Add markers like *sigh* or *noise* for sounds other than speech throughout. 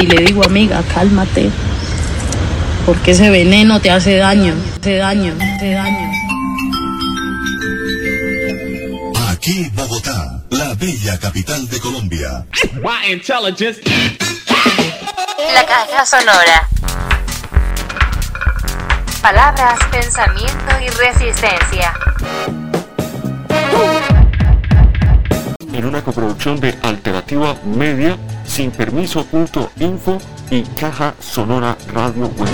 y le digo, amiga, cálmate, porque ese veneno te hace daño, te daño, te daño. Aquí Bogotá, la bella capital de Colombia. La caja sonora. Palabras, pensamiento y resistencia. En una coproducción de Alternativa Media, sin permiso.info y Caja Sonora Radio Web.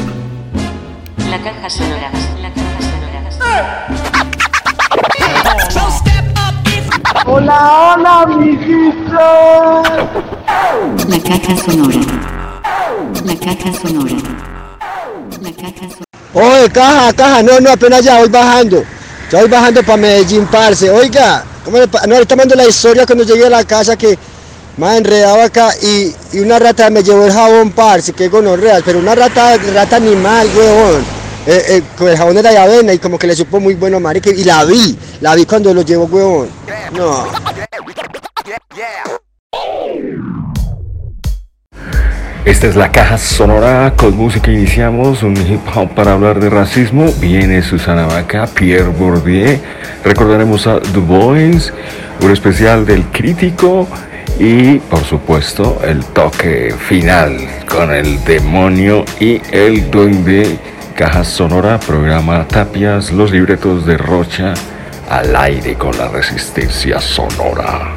La caja sonora. La caja sonora. Hola, hola, mijito. La caja sonora. La caja sonora. La caja sonora. Oye, caja, caja, no, no, apenas ya voy bajando. Ya voy bajando para Medellín, parce. Oiga, ¿cómo le pa- no, ahorita mando la historia cuando llegué a la casa que ha enredado acá y, y una rata me llevó el jabón, parce, que gonorreal, pero una rata, rata animal, huevón. Eh, eh, con el jabón era de avena y como que le supo muy bueno, marica, y la vi, la vi cuando lo llevó, huevón. No. Esta es la caja sonora con música. Iniciamos un hip hop para hablar de racismo. Viene Susana Vaca, Pierre Bourdieu. Recordaremos a Du Bois, un especial del crítico y, por supuesto, el toque final con el demonio y el duende. Caja sonora, programa Tapias, los libretos de Rocha al aire con la resistencia sonora.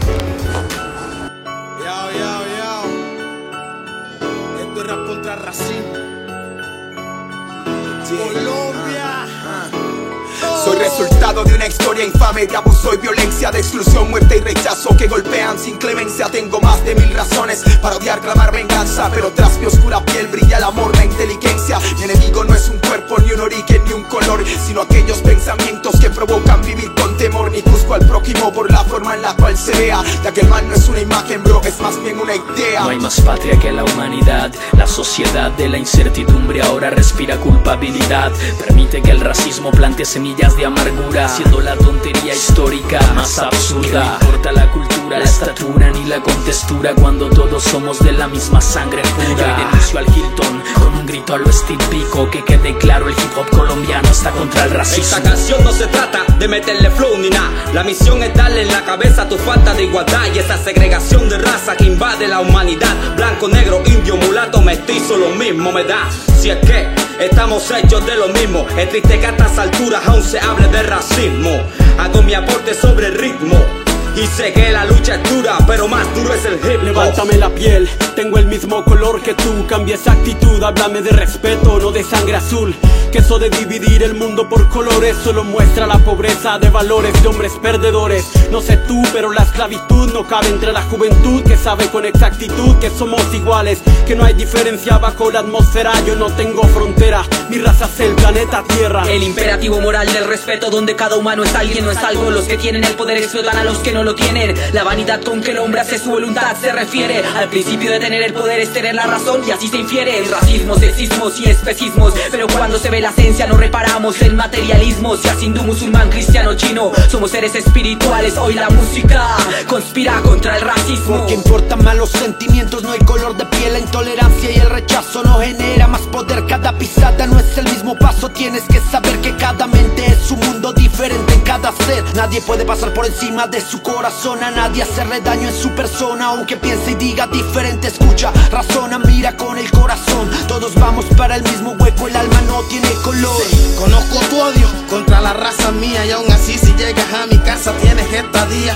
Resultado de una historia infame de abuso y violencia, de exclusión, muerte y rechazo que golpean sin clemencia. Tengo más de mil razones para odiar, clamar venganza, pero tras mi oscura piel brilla el amor, la inteligencia. Mi enemigo no es un cuerpo, ni un origen, ni un color, sino aquellos pensamientos que provocan vivir con temor. Ni juzgo al prójimo por la forma en la cual se vea, ya que el mal no es una imagen, bro, es más bien una idea. No hay más patria que la humanidad. La sociedad de la incertidumbre ahora respira culpabilidad. Permite que el racismo plante semillas de amargura, siendo la tontería histórica más absurda. Importa la cultura, la estatura ni la contextura cuando todos somos de la misma sangre pura. Yo denuncio al Hilton con un grito a lo que quede claro el hip hop colombiano está contra el racismo. Esta canción no se trata de meterle flow ni nada. La misión es darle en la cabeza tu falta de igualdad y esa segregación de raza que invade la humanidad. Blanco, negro, indio, mulato, mestizo, lo mismo me da. Si es que estamos hechos de lo mismo, es triste que a estas alturas aún se hable de racismo. Hago mi aporte sobre el ritmo. Y sé que la lucha es dura, pero más duro es el hip hop. Levántame la piel, tengo el mismo color que tú. Cambia esa actitud, háblame de respeto, no de sangre azul. Que eso de dividir el mundo por colores solo muestra la pobreza de valores de hombres perdedores. No sé tú, pero la esclavitud no cabe entre la juventud que sabe con exactitud que somos iguales, que no hay diferencia bajo la atmósfera. Yo no tengo frontera, mi raza es el planeta Tierra. El imperativo moral del respeto donde cada humano es alguien, no es algo. Los que tienen el poder explotan a los que no lo tienen. La vanidad con que el hombre hace su voluntad se refiere al principio de tener el poder es tener la razón y así se infiere. Racismos, sexismos y especismos. Pero cuando se ve la esencia no reparamos el materialismo. Seas hindú, musulmán, cristiano, chino, somos seres espirituales. Hoy la música conspira contra el racismo. Porque importan más los sentimientos, no hay color de piel, la intolerancia y el rechazo no genera más poder. Cada pisada no es el mismo paso, tienes que saber que cada mente es un mundo diferente en cada ser. Nadie puede pasar por encima de su corazón, a nadie hacerle daño en su persona, aunque piense y diga diferente. Escucha, razona, mira con el corazón. Todos vamos para el mismo hueco, el alma no tiene color. Conozco tu odio contra la raza mía y aún así si llegas a mi casa tienes estadía.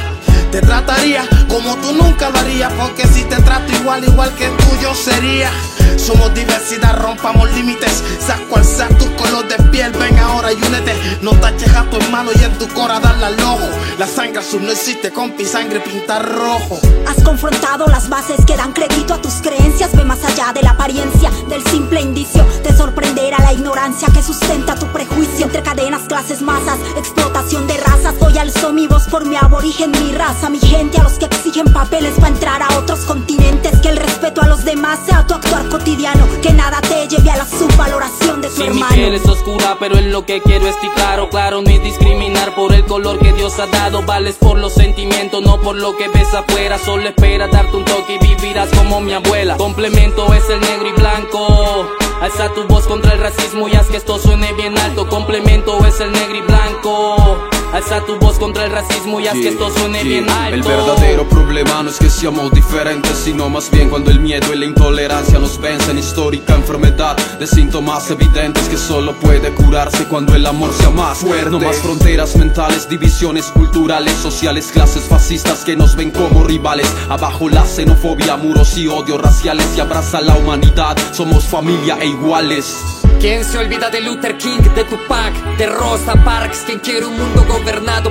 Te trataría como tú nunca lo harías porque si te trato igual, igual que tú yo sería. Somos diversidad, rompamos límites. Saco al saco tu color de piel, ven ahora y únete. No taches a tu hermano y en tu cora darle al ojo. La sangre azul no existe, compi, sangre pinta rojo. Has confrontado las bases que dan crédito a tus creencias. Ve más allá de la apariencia, del simple indicio. Te sorprenderá la ignorancia que sustenta tu prejuicio. Entre cadenas, clases, masas, explotación de razas. Hoy alzo mi voz por mi aborigen, mi raza, mi gente. A los que exigen papeles para entrar a otros continentes. Que el respeto a los demás sea tu actuar cotidiano. Que nada te lleve a la subvaloración de su Si mi hermano. piel es oscura, pero en lo que quiero estoy claro, claro, no es discriminar por el color que Dios ha dado. Vales por los sentimientos, no por lo que ves afuera. Solo espera darte un toque y vivirás como mi abuela. Complemento es el negro y blanco. Alza tu voz contra el racismo y haz que esto suene bien alto. Complemento es el negro y blanco. Alza tu voz contra el racismo y haz que esto suene bien alto. El verdadero problema no es que seamos diferentes, sino más bien cuando el miedo y la intolerancia nos vencen. Histórica enfermedad de síntomas evidentes que solo puede curarse cuando el amor sea más fuerte. No más fronteras mentales, divisiones culturales, sociales, clases fascistas que nos ven como rivales. Abajo la xenofobia, muros y odio raciales y abraza la humanidad. Somos familia e iguales. ¿Quién se olvida de Luther King, de Tupac, de Rosa Parks? ¿Quién quiere un mundo gobernado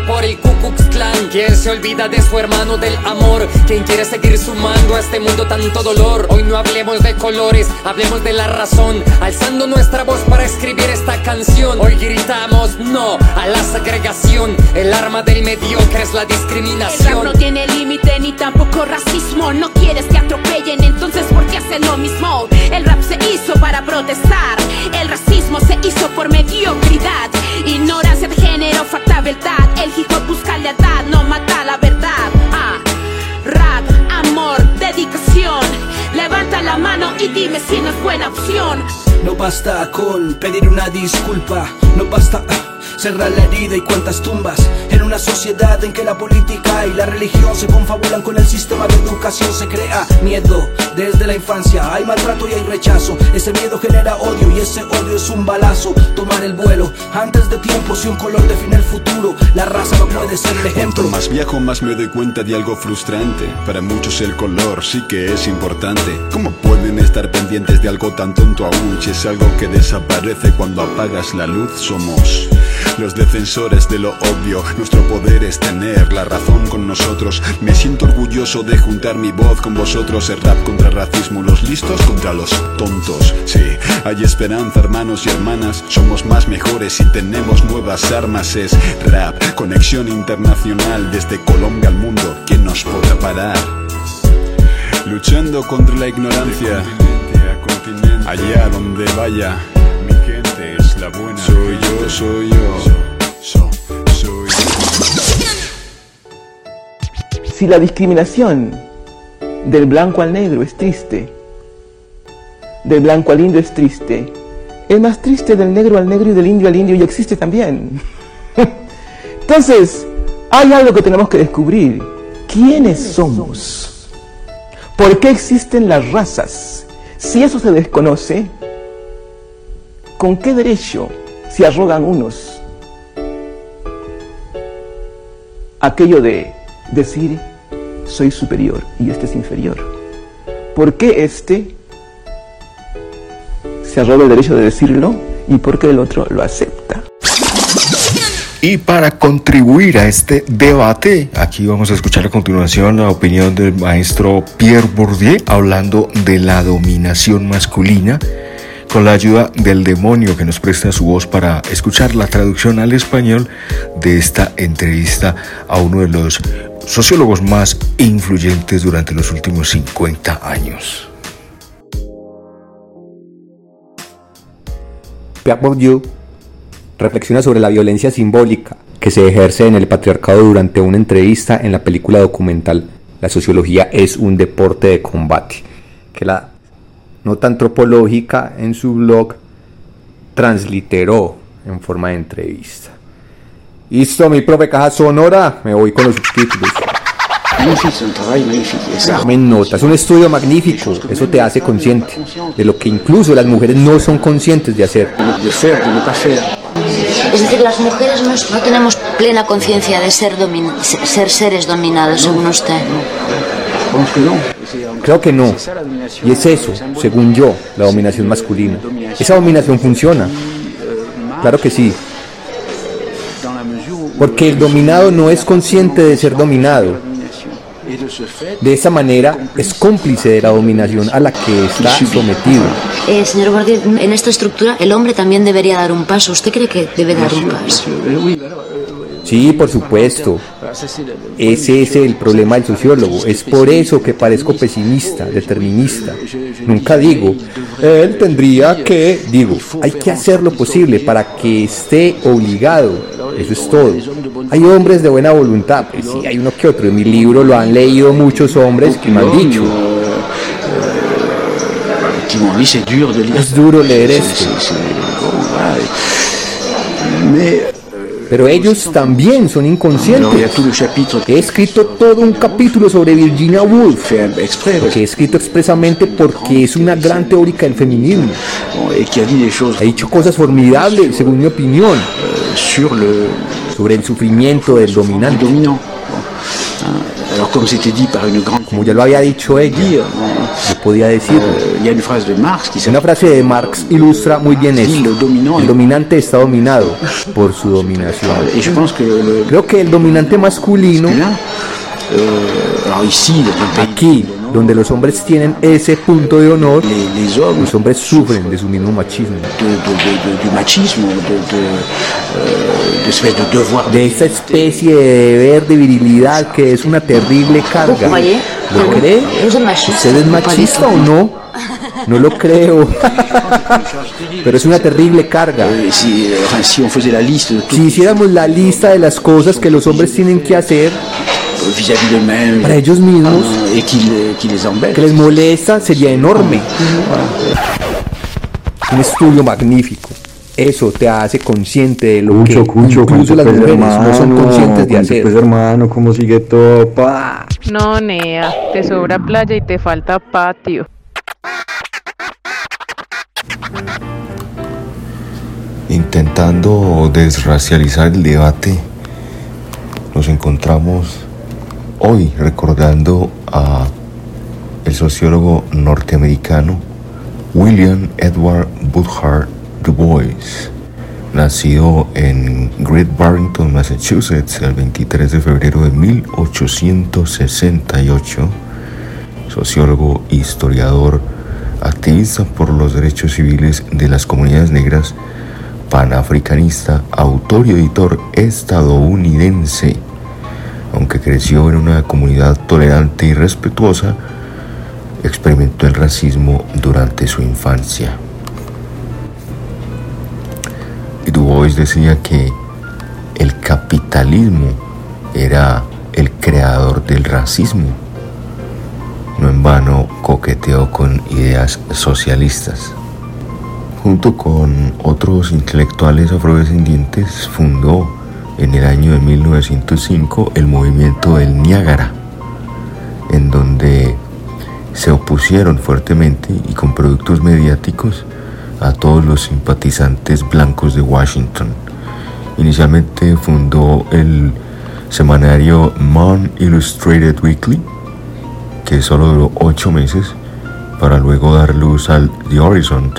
por el Ku Klux Klan? ¿Quién se olvida de su hermano del amor? ¿Quién quiere seguir sumando a este mundo tanto dolor? Hoy no hablemos de colores, hablemos de la razón Alzando nuestra voz para escribir esta canción Hoy gritamos no a la segregación El arma del mediocre es la El rap discriminación no tiene límite ni tampoco racismo. No quieres que atropellen, entonces ¿por qué hacen lo mismo? El rap se hizo para protestar. El racismo se hizo por mediocridad. Ignorancia de género, falta El hip hop busca lealtad, no mata la verdad. Ah, rap, amor, dedicación. Levanta la mano y dime si no es buena opción. No basta con pedir una disculpa, no basta ah, cerrar la herida y cuántas tumbas. En una sociedad en que la política y la religión se confabulan con el sistema de educación se crea miedo desde la infancia. Hay maltrato y hay rechazo. Ese miedo genera odio y ese odio es un balazo. Tomar el vuelo antes de tiempo si un color define el futuro la raza no puede ser el ejemplo. Cuanto más viajo más me doy cuenta de algo frustrante. Para muchos el color sí que es importante. ¿Cómo pueden estar pendientes de algo tan tonto aún Si es algo que desaparece cuando apagas la luz Somos los defensores de lo obvio Nuestro poder es tener la razón con nosotros. Me siento orgulloso de juntar mi voz con vosotros El rap contra el racismo, los listos contra los tontos. Sí, hay esperanza hermanos y hermanas Somos más mejores y tenemos nuevas armas. Es rap, conexión internacional desde Colombia al mundo ¿Quién nos podrá parar? Luchando contra la ignorancia Allá donde vaya Soy yo, soy yo Soy Si la discriminación del blanco al negro es triste, del blanco al indio es triste, el más triste del negro al negro y del indio al indio ya existe también. *laughs* Entonces, hay algo que tenemos que descubrir. ¿Quiénes somos? ¿Por qué existen las razas? Si eso se desconoce, ¿con qué derecho se arrogan unos aquello de decir soy superior y este es inferior? ¿Por qué este se arroga el derecho de decirlo y por qué el otro lo acepta? Y para contribuir a este debate, aquí vamos a escuchar a continuación la opinión del maestro Pierre Bourdieu hablando de la dominación masculina con la ayuda del demonio que nos presta su voz para escuchar la traducción al español de esta entrevista a uno de los sociólogos más influyentes durante los últimos 50 años. Pierre Bourdieu reflexiona sobre la violencia simbólica que se ejerce en el patriarcado durante una entrevista en la película documental La sociología es un deporte de combate, nota antropológica en su blog transliteró en forma de entrevista. Listo, mi profe caja sonora, me voy con los subtítulos. Tomen nota, es un estudio magnífico, eso te hace consciente de lo que incluso las mujeres no son conscientes de hacer. Es decir, las mujeres no, no tenemos plena conciencia de ser, domin- ser seres dominados, según usted. Creo que no. Y es eso, según yo, la dominación masculina. Esa dominación funciona. Claro que sí. Porque el dominado no es consciente de ser dominado. De esa manera es cómplice de la dominación a la que está sometido. Eh, señor Bourdieu, en esta estructura el hombre también debería dar un paso. ¿Usted cree que debe dar un paso? Sí, por supuesto. Ese es el problema del sociólogo. Es por eso que parezco pesimista, determinista. Nunca digo, él tendría que, digo, hay que hacer lo posible para que esté obligado. Eso es todo. Hay hombres de buena voluntad, pues sí, hay uno que otro. En mi libro lo han leído muchos hombres que me han dicho. Es duro leer esto. Pero ellos también son inconscientes. He escrito todo un capítulo sobre Virginia Woolf, que he escrito expresamente porque es una gran teórica del feminismo. Ha dicho cosas formidables, según mi opinión, sobre el sufrimiento del dominante. Como ya lo había dicho ella, yo podía decir. Una frase de Marx ilustra muy bien esto. El dominante está dominado por su dominación. *laughs* Creo que el dominante masculino, aquí, donde los hombres tienen ese punto de honor, los hombres sufren de su mismo machismo. De esa especie de deber de virilidad que es una terrible carga. ¿Lo cree? ¿Usted es machista o no? No lo creo. *laughs* Pero es una terrible carga. Si hiciéramos la lista de las cosas que los hombres tienen que hacer, para ellos mismos que les molesta sería enorme. Un estudio magnífico. Eso te hace consciente de lo que incluso las mujeres no son conscientes de hacer. Pues hermano, ¿cómo sigue todo? Pa? No, Nea, te sobra playa y te falta patio. Intentando desracializar el debate, nos encontramos hoy recordando a el sociólogo norteamericano William Edward Boothard Du Bois, nacido en Great Barrington, Massachusetts, el 23 de febrero de 1868, sociólogo, historiador, activista por los derechos civiles de las comunidades negras, panafricanista, autor y editor estadounidense. Aunque creció en una comunidad tolerante y respetuosa, experimentó el racismo durante su infancia. Y Du Bois decía que el capitalismo era el creador del racismo. No en vano coqueteó con ideas socialistas. Junto con otros intelectuales afrodescendientes fundó en el año de 1905 el movimiento del Niágara, en donde se opusieron fuertemente y con productos mediáticos a todos los simpatizantes blancos de Washington. Inicialmente fundó el semanario Mon Illustrated Weekly, que solo duró ocho meses, para luego dar luz al The Horizon,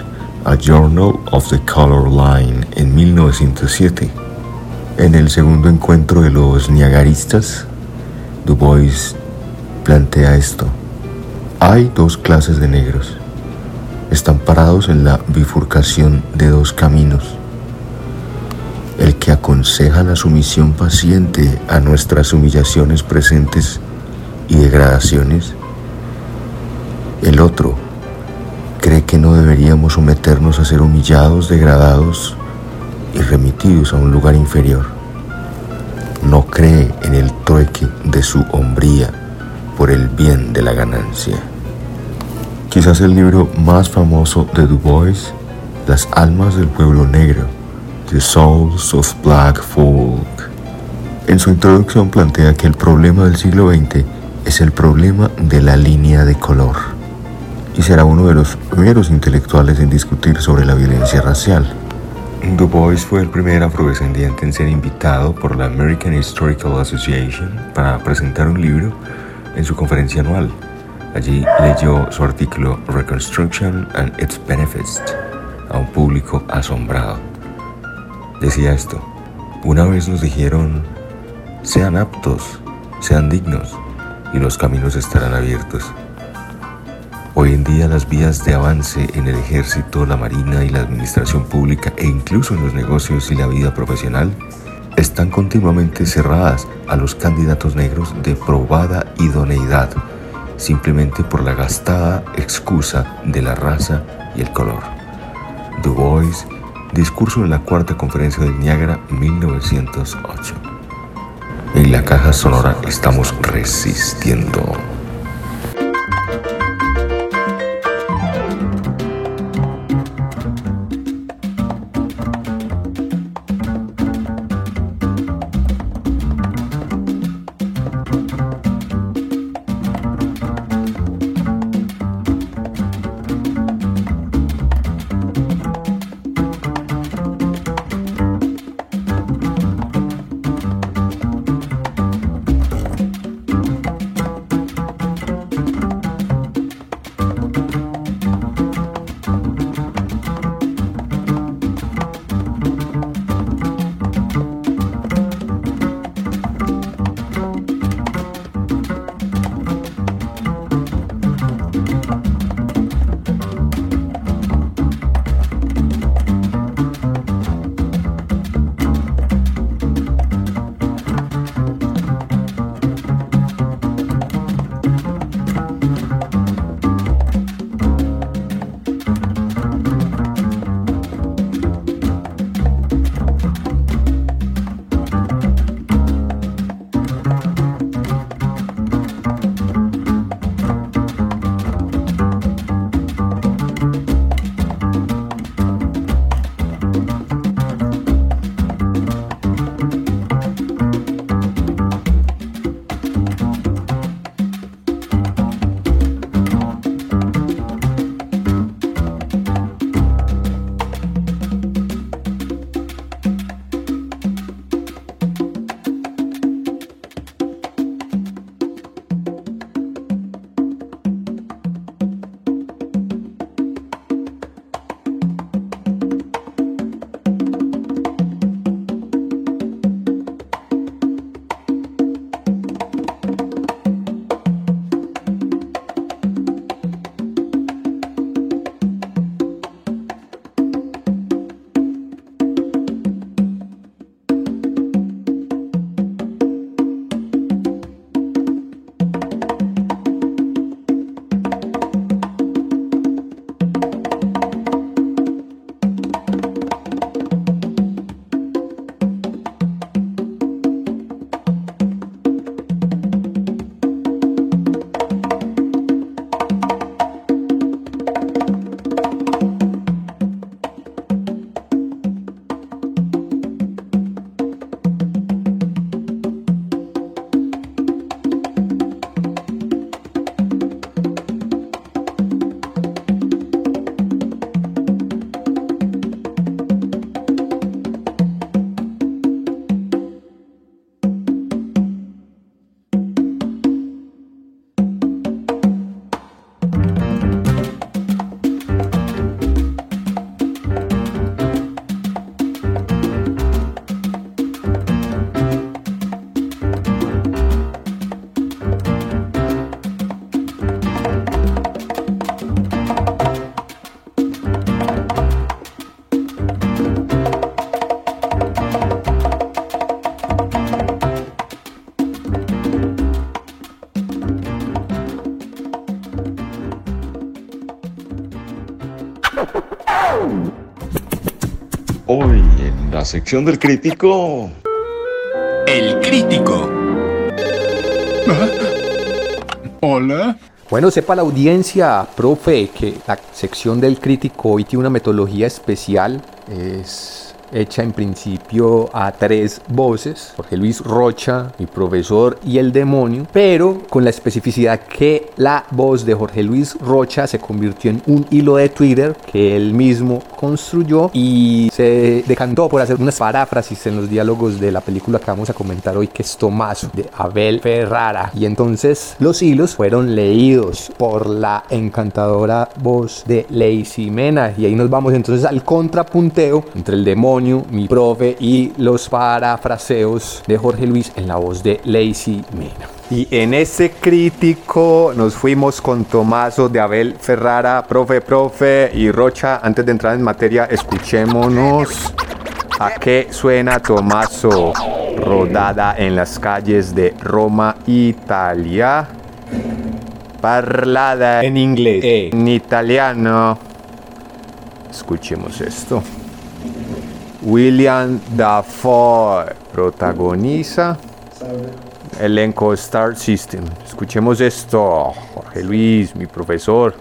a Journal of the Color Line, en 1907. En el segundo encuentro de los niagaristas, Du Bois plantea esto. Hay dos clases de negros están parados en la bifurcación de dos caminos. El que aconseja la sumisión paciente a nuestras humillaciones presentes y degradaciones. El otro cree que no deberíamos someternos a ser humillados, degradados y remitidos a un lugar inferior. No cree en el trueque de su hombría por el bien de la ganancia. Quizás el libro más famoso de Du Bois, Las almas del pueblo negro, The Souls of Black Folk. En su introducción plantea que el problema del siglo XX es el problema de la línea de color será uno de los primeros intelectuales en discutir sobre la violencia racial. Du Bois fue el primer afrodescendiente en ser invitado por la American Historical Association para presentar un libro en su conferencia anual. Allí leyó su artículo Reconstruction and its Benefits a un público asombrado. Decía esto, una vez nos dijeron, sean aptos, sean dignos, y los caminos estarán abiertos. Hoy en día las vías de avance en el ejército, la marina y la administración pública e incluso en los negocios y la vida profesional están continuamente cerradas a los candidatos negros de probada idoneidad, simplemente por la gastada excusa de la raza y el color. Du Bois, discurso de la cuarta conferencia del Niágara 1908. En la caja sonora estamos resistiendo. Sección del crítico. El crítico. Hola. Bueno, sepa la audiencia, profe, que la sección del crítico hoy tiene una metodología especial. Es hecha en principio a tres voces, Jorge Luis Rocha, mi profesor y el demonio, pero con la especificidad que la voz de Jorge Luis Rocha se convirtió en un hilo de Twitter que él mismo construyó y se decantó por hacer unas paráfrasis en los diálogos de la película que vamos a comentar hoy, que es Tomaso, de Abel Ferrara. Y entonces los hilos fueron leídos por la encantadora voz de Lacey Mena. Y ahí nos vamos entonces al contrapunteo entre el demonio mi profe y los parafraseos de Jorge Luis en la voz de Lacey Mena. Y en ese crítico nos fuimos con Tomaso de Abel Ferrara, profe, profe y Rocha. Antes de entrar en materia, escuchémonos. ¿A qué suena Tommaso? Rodada en las calles de Roma, Italia. Parlada en inglés, en italiano. Escuchemos esto. William Dafoe protagoniza elenco Star System. Escuchemos esto. Jorge Luis, mi profesor,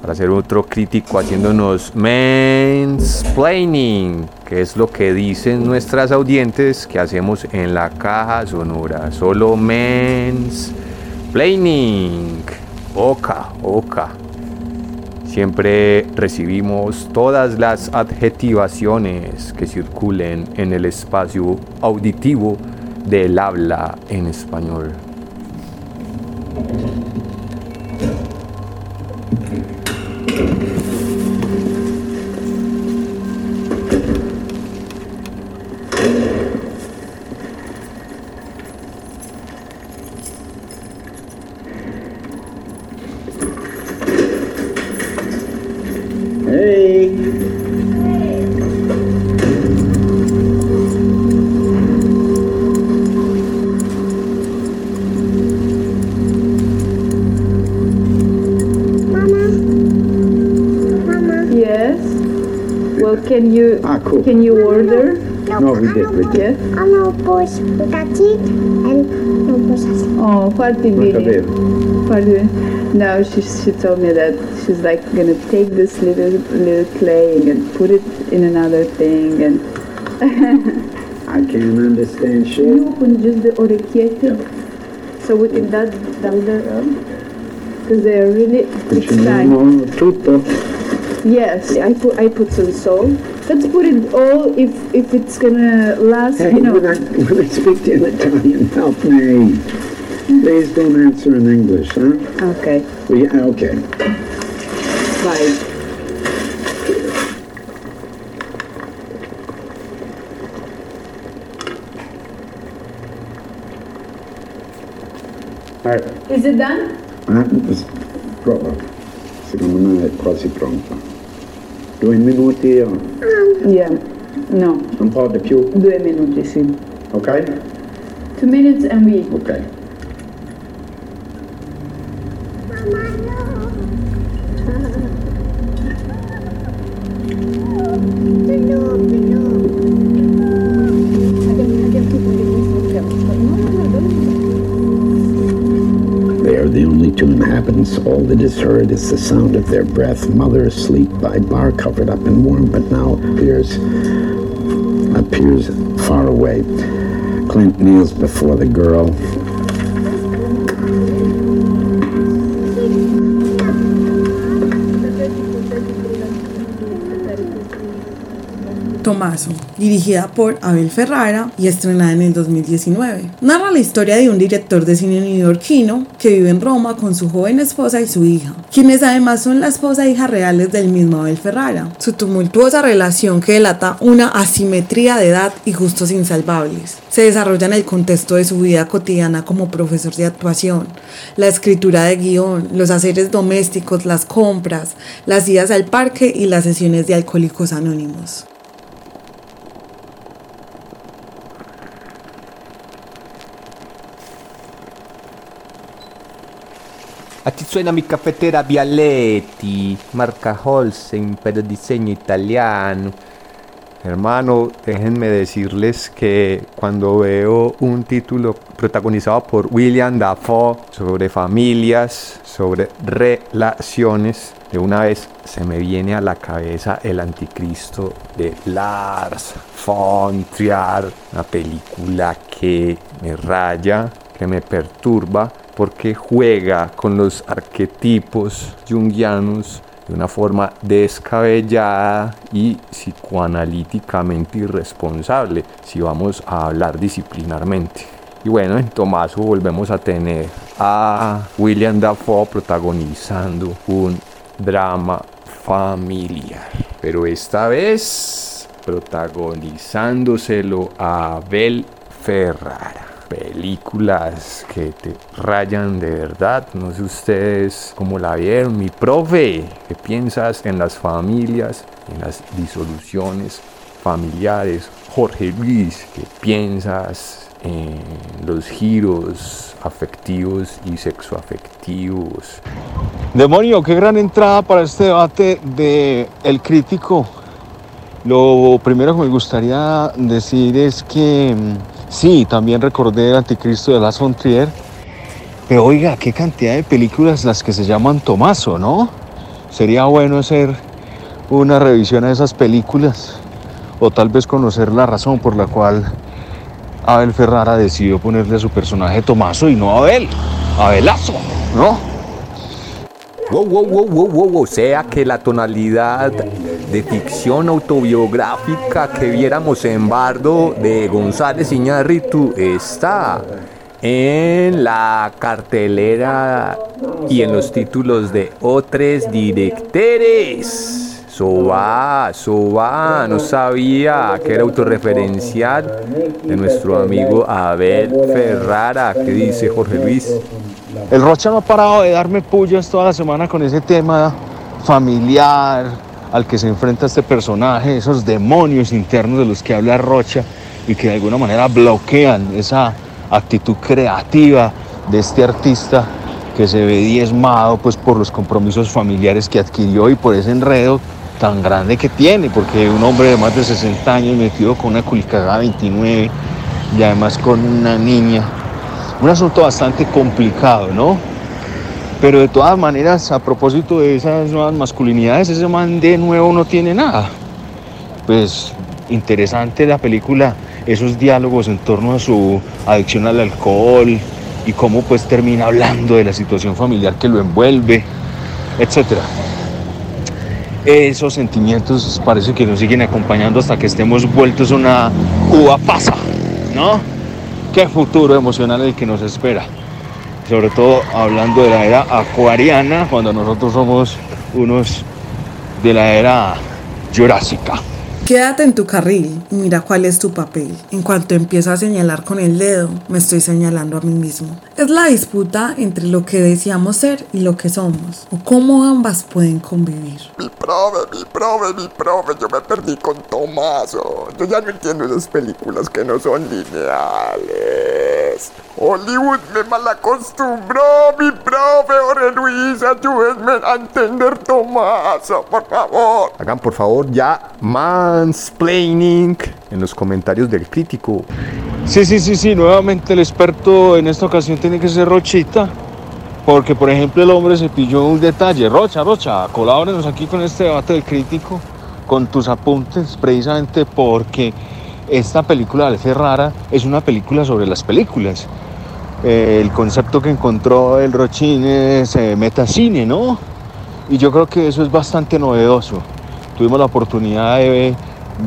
para hacer otro crítico haciéndonos mansplaining, que es lo que dicen nuestras audientes que hacemos en la caja sonora. Solo mansplaining. Oca, oca. Siempre recibimos todas las adjetivaciones que circulen en el espacio auditivo del habla en español. Can you Ah, cool. can you order? No, we did, we did. Ano po that's it and no po Oh, party Molto video. bene. Party. No, she she told me that she's like gonna take this little little clay and put it in another thing and. *laughs* I can't understand shit. You open just the orecchiette, so we can that down there, because they are really it's time. Tutto. Yes, I put I put some salt. Let's put it all if if it's gonna last. Hey, you know. when I, when I speak to an Italian, help me. Please don't answer in English, huh? Okay. We, okay. Bye. Is it done? s- prova. Secondo me è quasi pronta. Due minuti o Yeah. No. un po' di più, Due minuti, sì. ok? Two minutes and we. Ok. The only two inhabitants. All that is heard is the sound of their breath. Mother asleep by bar, covered up and warm, but now appears appears far away. Clint kneels before the girl. Tomaso, dirigida por Abel Ferrara y estrenada en el 2019. Narra la historia de un director de cine neoyorquino que vive en Roma con su joven esposa y su hija, quienes además son la esposa e hija reales del mismo Abel Ferrara. Su tumultuosa relación que delata una asimetría de edad y gustos insalvables. Se desarrolla en el contexto de su vida cotidiana como profesor de actuación, la escritura de guion, los haceres domésticos, las compras, las idas al parque y las sesiones de alcohólicos anónimos. Aquí suena mi cafetera Vialetti, marca Holstein, pero diseño italiano. Hermano, déjenme decirles que cuando veo un título protagonizado por William Dafoe sobre familias, sobre relaciones, de una vez se me viene a la cabeza el anticristo de Lars von Trier, una película que me raya, que me perturba, porque juega con los arquetipos jungianos de una forma descabellada y psicoanalíticamente irresponsable, si vamos a hablar disciplinarmente. Y bueno, en Tomaso volvemos a tener a William Dafoe protagonizando un drama familiar, pero esta vez protagonizándoselo a Abel Ferrara películas que te rayan de verdad. No sé ustedes cómo la vieron. Mi profe, ¿qué piensas en las familias, en las disoluciones familiares. Jorge Luis, ¿qué piensas en los giros afectivos y sexoafectivos? Demonio, qué gran entrada para este debate de El Crítico. Lo primero que me gustaría decir es que mm, sí, también recordé el Anticristo de von Trier, pero oiga, qué cantidad de películas las que se llaman Tomaso, ¿no? Sería bueno hacer una revisión a esas películas o tal vez conocer la razón por la cual Abel Ferrara decidió ponerle a su personaje Tomaso y no Abel, Abelazo, ¿no? Wow, wow, wow, wow, wow, o sea que la tonalidad de ficción autobiográfica que viéramos en Bardo de González Iñárritu está en la cartelera y en los títulos de otros directores. Soba, Soba, no sabía que era autorreferencial de nuestro amigo Abel Ferrara. ¿Qué dice Jorge Luis? El Rocha no ha parado de darme pullas toda la semana con ese tema familiar al que se enfrenta este personaje, esos demonios internos de los que habla Rocha y que de alguna manera bloquean esa actitud creativa de este artista que se ve diezmado pues por los compromisos familiares que adquirió y por ese enredo tan grande que tiene, porque un hombre de más de 60 años metido con una culicagada 29 y además con una niña, un asunto bastante complicado, ¿no? Pero de todas maneras, a propósito de esas nuevas masculinidades, ese man de nuevo no tiene nada. Pues interesante la película, esos diálogos en torno a su adicción al alcohol y cómo pues termina hablando de la situación familiar que lo envuelve, etcétera. Esos sentimientos parece que nos siguen acompañando hasta que estemos vueltos una uva pasa, ¿no? Qué futuro emocional el que nos espera. Sobre todo hablando de la era acuariana, cuando nosotros somos unos de la era jurásica. Quédate en tu carril y mira cuál es tu papel. En cuanto empiezo a señalar con el dedo, me estoy señalando a mí mismo. Es la disputa entre lo que deseamos ser y lo que somos, o cómo ambas pueden convivir. Mi profe, mi profe, mi profe, yo me perdí con Tomaso. Yo ya no entiendo esas películas que no son lineales. Hollywood me malacostumbró, mi profe Jorge Luis, ayúdenme a entender Tomaso, por favor. Hagan por favor ya mansplaining en los comentarios del crítico. Sí, sí, sí, sí, nuevamente el experto en esta ocasión tiene que ser Rochita. Porque, por ejemplo, el hombre se pilló un detalle. Rocha, Rocha, colabórenos aquí con este debate del crítico, con tus apuntes, precisamente porque esta película de Ferrara es una película sobre las películas. Eh, el concepto que encontró el Rochín es eh, metacine, ¿no? Y yo creo que eso es bastante novedoso. Tuvimos la oportunidad de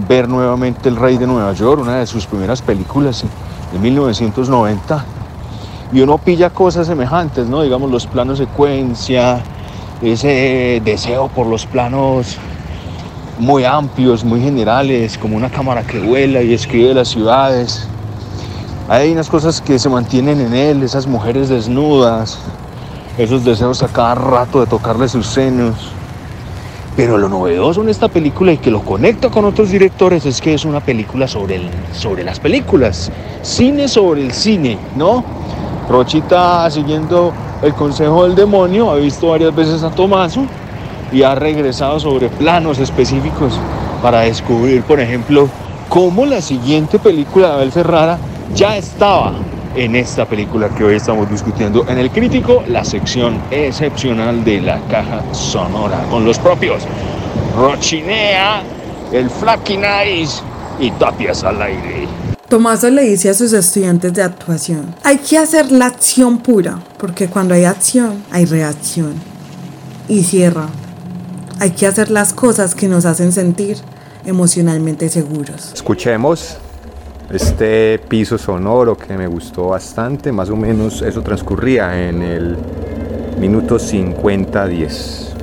ver nuevamente El Rey de Nueva York, una de sus primeras películas de 1990. Y uno pilla cosas semejantes, ¿no? Digamos los planos secuencia, ese deseo por los planos muy amplios, muy generales, como una cámara que vuela y escribe las ciudades. Hay unas cosas que se mantienen en él, esas mujeres desnudas, esos deseos a cada rato de tocarle sus senos. Pero lo novedoso en esta película y que lo conecta con otros directores es que es una película sobre, el, sobre las películas, cine sobre el cine, ¿no? Rochita, siguiendo el consejo del demonio, ha visto varias veces a Tomaso y ha regresado sobre planos específicos para descubrir, por ejemplo, cómo la siguiente película de Abel Ferrara ya estaba en esta película que hoy estamos discutiendo en el crítico, la sección excepcional de la caja sonora, con los propios Rochinea, el Flaky Nice y Tapias al aire. Tomaso le dice a sus estudiantes de actuación, hay que hacer la acción pura, porque cuando hay acción hay reacción. Y cierra, hay que hacer las cosas que nos hacen sentir emocionalmente seguros. Escuchemos este piso sonoro que me gustó bastante, más o menos eso transcurría en el minuto 50-10.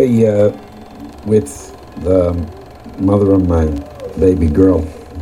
Lately, uh, with the mother of my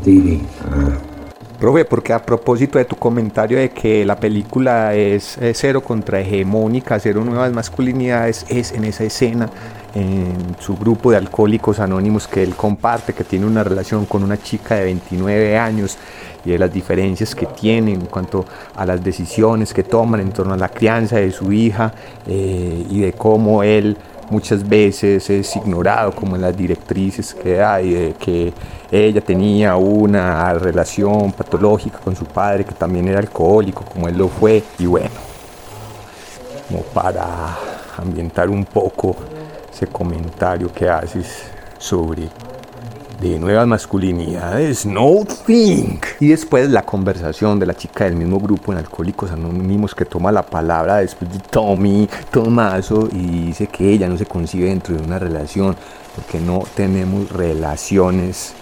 Dee, uh, porque a propósito de tu comentario de que la película es, es cero contra hegemónica, cero nuevas masculinidades, es en esa escena, en su grupo de alcohólicos anónimos que él comparte, que tiene una relación con una chica de 29 años y de las diferencias que tienen en cuanto a las decisiones que toman en torno a la crianza de su hija eh, y de cómo él muchas veces es ignorado como en las directrices que hay, de que ella tenía una relación patológica con su padre que también era alcohólico como él lo fue y bueno, como para ambientar un poco ese comentario que haces sobre de nuevas masculinidades, no think. Y después la conversación de la chica del mismo grupo en Alcohólicos Anónimos que toma la palabra después de Tommy, Tomaso, y dice que ella no se concibe dentro de una relación, porque no tenemos relaciones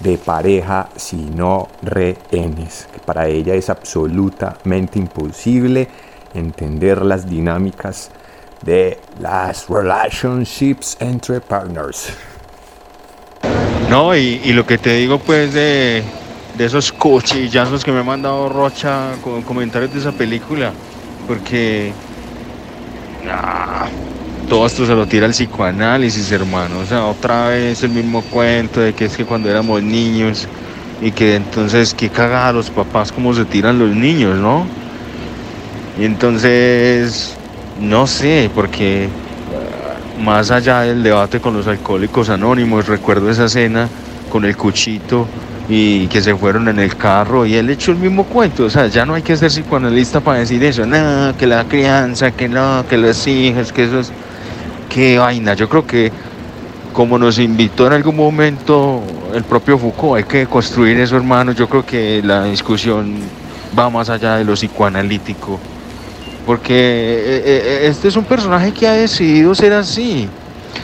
de pareja sino rehenes, que para ella es absolutamente imposible entender las dinámicas de las relationships entre partners. No, y, y lo que te digo pues de, de esos cuchillazos que me ha mandado Rocha con comentarios de esa película, porque nah, todo esto se lo tira el psicoanálisis, hermano. O sea, otra vez el mismo cuento de que es que cuando éramos niños y que entonces qué cagada los papás cómo se tiran los niños, ¿no? Y entonces, no sé, porque más allá del debate con los alcohólicos anónimos, recuerdo esa cena con el cuchito y que se fueron en el carro y él echó el mismo cuento, o sea, ya no hay que ser psicoanalista para decir eso, no, que la crianza, que no, que los hijos, que eso es, qué vaina, yo creo que como nos invitó en algún momento el propio Foucault, hay que construir eso, hermano, yo creo que la discusión va más allá de lo psicoanalítico porque eh, eh, este es un personaje que ha decidido ser así.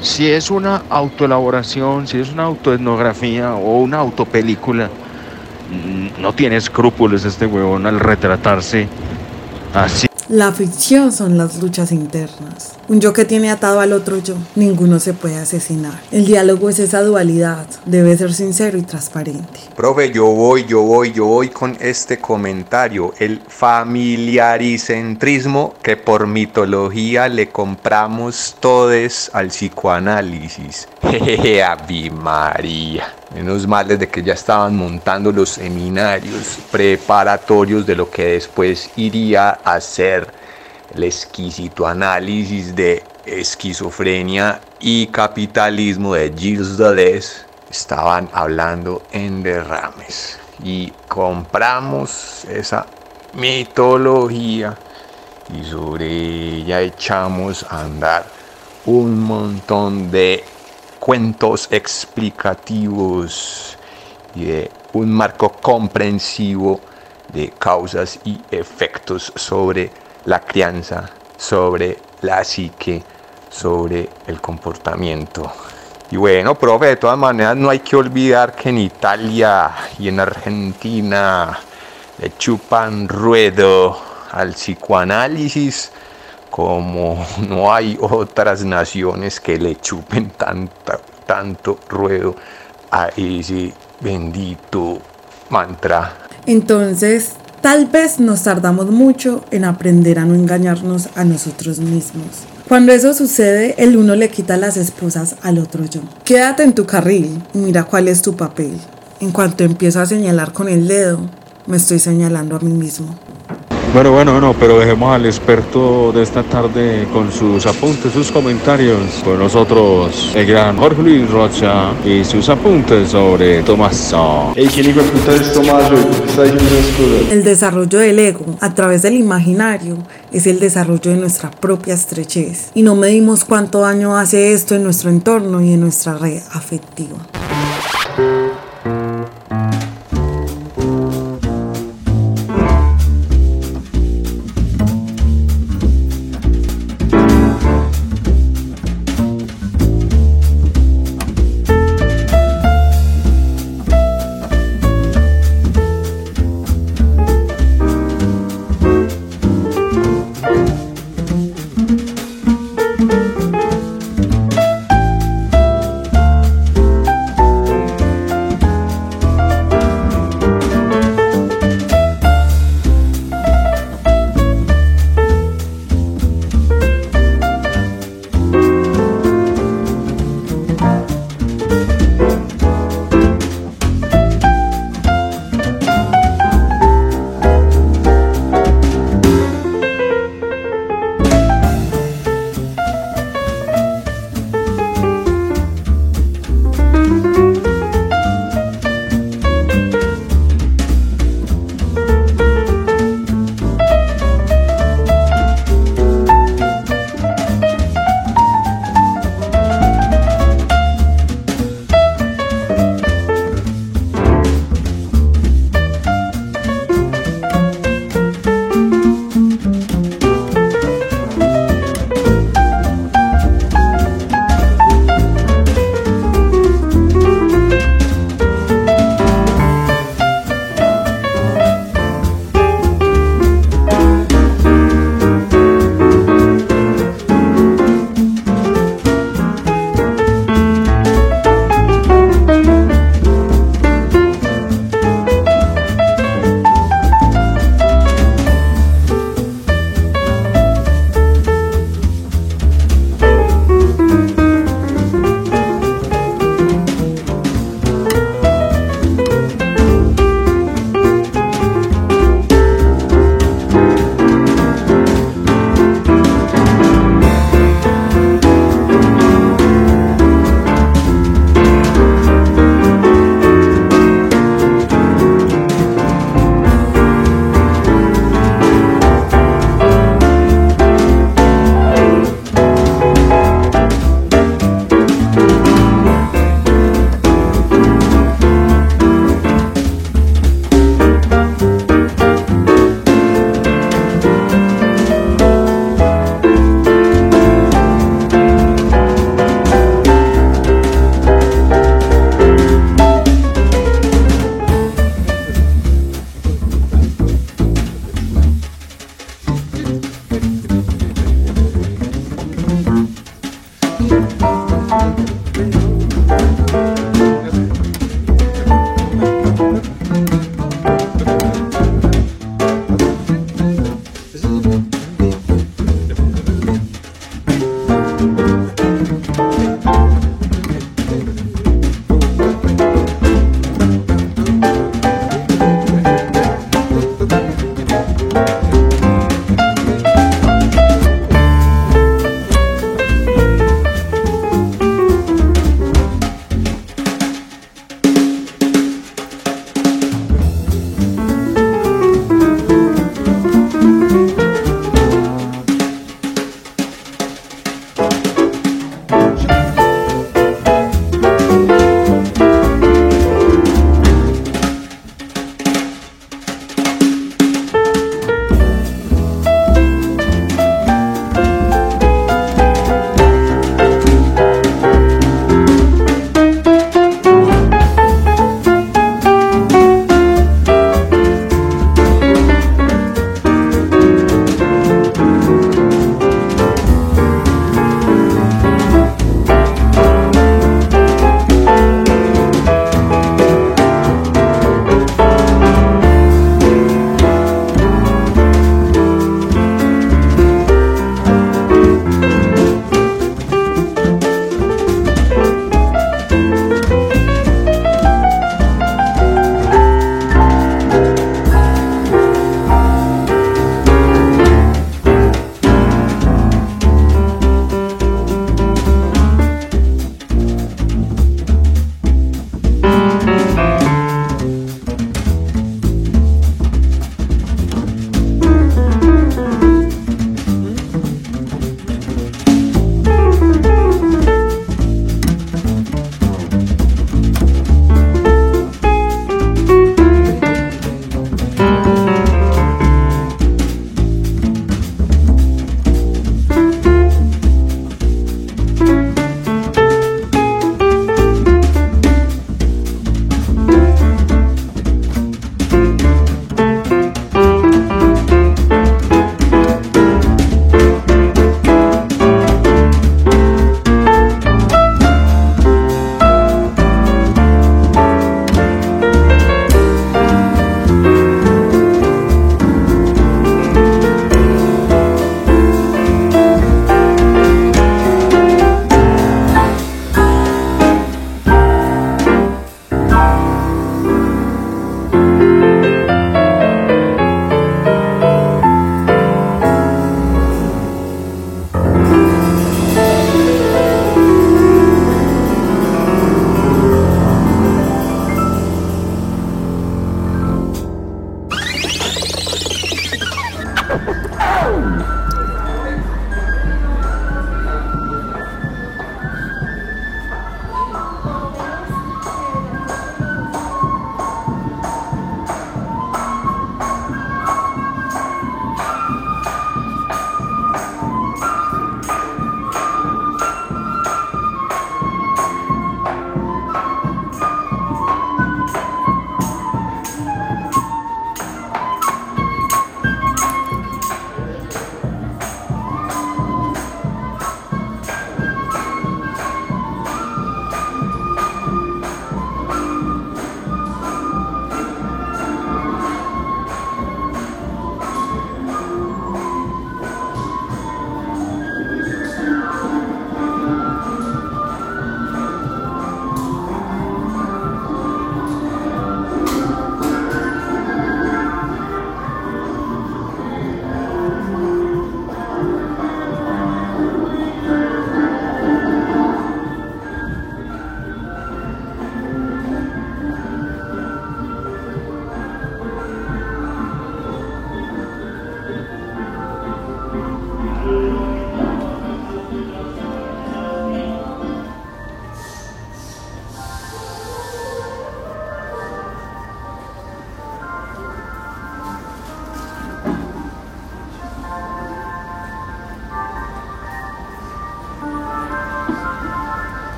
Si es una autoelaboración, si es una autoetnografía o una autopelícula, no tiene escrúpulos este huevón al retratarse así. La ficción son las luchas internas. Un yo que tiene atado al otro yo. Ninguno se puede asesinar. El diálogo es esa dualidad. Debe ser sincero y transparente. Profe, yo voy, yo voy, yo voy con este comentario. El familiaricentrismo que por mitología le compramos todes al psicoanálisis. *laughs* Jejeje, María. Menos mal desde que ya estaban montando los seminarios preparatorios de lo que después iría a ser el exquisito análisis de esquizofrenia y capitalismo de Gilles Deleuze estaban hablando en derrames. Y compramos esa mitología y sobre ella echamos a andar un montón de cuentos explicativos y de un marco comprensivo de causas y efectos sobre la crianza, sobre la psique, sobre el comportamiento. Y bueno, profe, de todas maneras no hay que olvidar que en Italia y en Argentina le chupan ruedo al psicoanálisis como *laughs* no hay otras naciones que le chupen tanta, tanto ruedo a ese bendito mantra. Entonces, tal vez nos tardamos mucho en aprender a no engañarnos a nosotros mismos. Cuando eso sucede, el uno le quita las esposas al otro yo. Quédate en tu carril y mira cuál es tu papel. En cuanto empiezo a señalar con el dedo, me estoy señalando a mí mismo. Bueno, bueno, bueno, pero dejemos al experto de esta tarde con sus apuntes, sus comentarios. Con nosotros el gran Jorge Luis Rocha y sus apuntes sobre Tomaso. Hey. El desarrollo del ego a través del imaginario es el desarrollo de nuestra propia estrechez y no medimos cuánto daño hace esto en nuestro entorno y en nuestra red afectiva.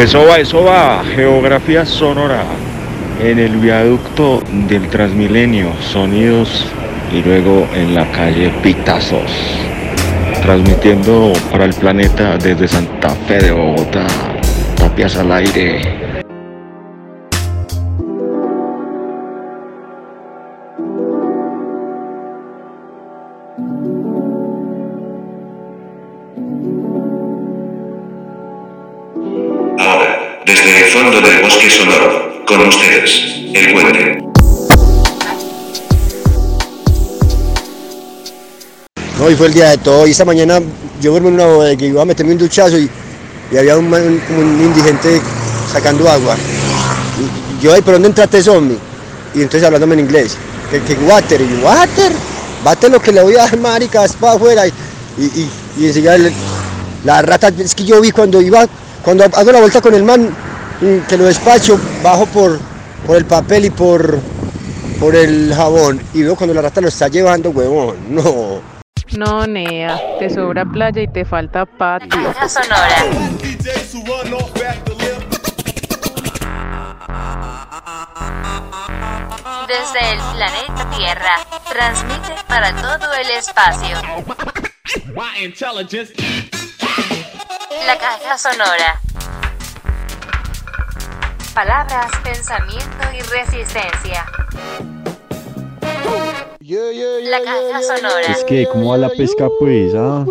Eso va, eso va. Geografía sonora. En el viaducto del Transmilenio, sonidos y luego en la calle Pitazos. Transmitiendo para el planeta desde Santa Fe de Bogotá. Tapias al aire. Fondo del bosque sonoro, con ustedes, el puente. Hoy fue el día de todo. Y esta mañana yo duermo en una bodega y iba a meterme un duchazo y, había un, indigente sacando agua. Y yo, "Ay, ¿por dónde entraste, zombie? Y entonces hablándome en inglés. Que, water. Y water. Bate lo que le voy a dar, marica, es para afuera. Y, y, y, y enseguida la rata, es que yo vi cuando iba, cuando hago la vuelta con el man, que lo despacho, bajo por, por el papel y por, por el jabón. Y veo cuando la rata lo está llevando, huevón. No. No, Nea, te sobra playa y te falta patio. Caja sonora. Desde el planeta Tierra, transmite para todo el espacio. La caja sonora. Palabras, pensamiento y resistencia. La caja sonora. Es que, ¿cómo va la pesca, pues? Ah?